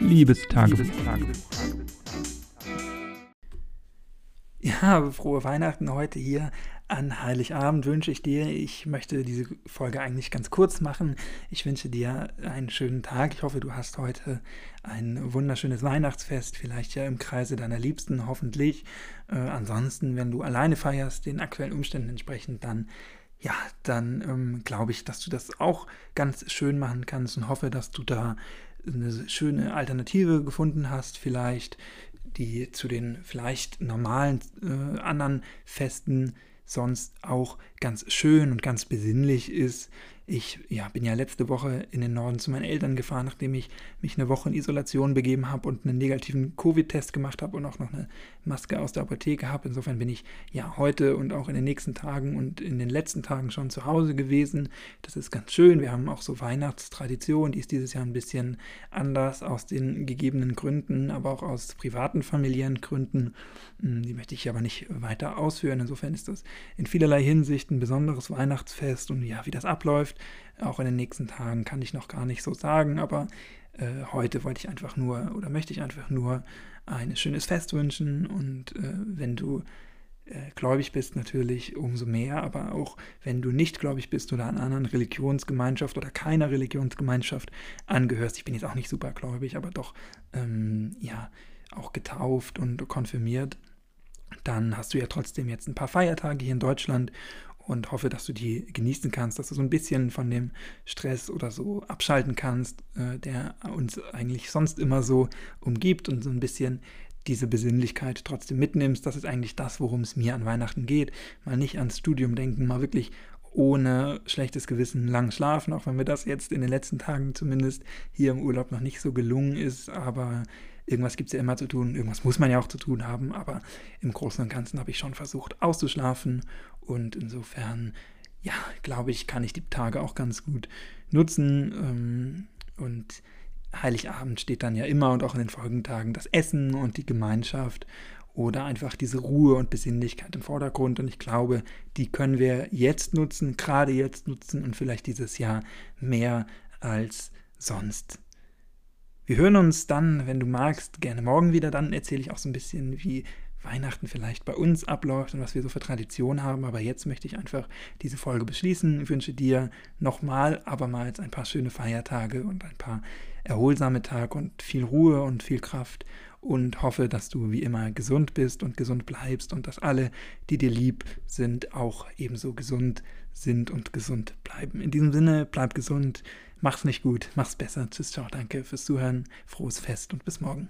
Liebestagebuch. Ja, frohe Weihnachten heute hier an Heiligabend wünsche ich dir. Ich möchte diese Folge eigentlich ganz kurz machen. Ich wünsche dir einen schönen Tag. Ich hoffe, du hast heute ein wunderschönes Weihnachtsfest, vielleicht ja im Kreise deiner Liebsten, hoffentlich. Äh, ansonsten, wenn du alleine feierst, den aktuellen Umständen entsprechend, dann ja, dann ähm, glaube ich, dass du das auch ganz schön machen kannst und hoffe, dass du da eine schöne Alternative gefunden hast, vielleicht, die zu den vielleicht normalen äh, anderen Festen sonst auch ganz schön und ganz besinnlich ist. Ich ja, bin ja letzte Woche in den Norden zu meinen Eltern gefahren, nachdem ich mich eine Woche in Isolation begeben habe und einen negativen Covid-Test gemacht habe und auch noch eine Maske aus der Apotheke habe. Insofern bin ich ja heute und auch in den nächsten Tagen und in den letzten Tagen schon zu Hause gewesen. Das ist ganz schön. Wir haben auch so Weihnachtstradition, die ist dieses Jahr ein bisschen anders aus den gegebenen Gründen, aber auch aus privaten familiären Gründen. Hm, die möchte ich aber nicht weiter ausführen. Insofern ist das in vielerlei Hinsicht ein besonderes Weihnachtsfest und ja, wie das abläuft, auch in den nächsten Tagen kann ich noch gar nicht so sagen, aber äh, heute wollte ich einfach nur oder möchte ich einfach nur ein schönes Fest wünschen und äh, wenn du äh, gläubig bist natürlich umso mehr, aber auch wenn du nicht gläubig bist oder einer anderen Religionsgemeinschaft oder keiner Religionsgemeinschaft angehörst, ich bin jetzt auch nicht super gläubig, aber doch ähm, ja auch getauft und konfirmiert, dann hast du ja trotzdem jetzt ein paar Feiertage hier in Deutschland und hoffe, dass du die genießen kannst, dass du so ein bisschen von dem Stress oder so abschalten kannst, äh, der uns eigentlich sonst immer so umgibt und so ein bisschen diese Besinnlichkeit trotzdem mitnimmst. Das ist eigentlich das, worum es mir an Weihnachten geht. Mal nicht ans Studium denken, mal wirklich ohne schlechtes Gewissen lang schlafen, auch wenn mir das jetzt in den letzten Tagen zumindest hier im Urlaub noch nicht so gelungen ist. Aber irgendwas gibt es ja immer zu tun, irgendwas muss man ja auch zu tun haben. Aber im Großen und Ganzen habe ich schon versucht auszuschlafen und insofern, ja, glaube ich, kann ich die Tage auch ganz gut nutzen. Ähm, und Heiligabend steht dann ja immer und auch in den Folgentagen das Essen und die Gemeinschaft oder einfach diese Ruhe und Besinnlichkeit im Vordergrund. Und ich glaube, die können wir jetzt nutzen, gerade jetzt nutzen und vielleicht dieses Jahr mehr als sonst. Wir hören uns dann, wenn du magst, gerne morgen wieder. Dann erzähle ich auch so ein bisschen, wie Weihnachten vielleicht bei uns abläuft und was wir so für Tradition haben. Aber jetzt möchte ich einfach diese Folge beschließen. Ich wünsche dir nochmal abermals ein paar schöne Feiertage und ein paar erholsame Tage und viel Ruhe und viel Kraft und hoffe, dass du wie immer gesund bist und gesund bleibst und dass alle, die dir lieb sind, auch ebenso gesund sind und gesund bleiben. In diesem Sinne, bleib gesund, mach's nicht gut, mach's besser. Tschüss, ciao, danke fürs Zuhören, frohes Fest und bis morgen.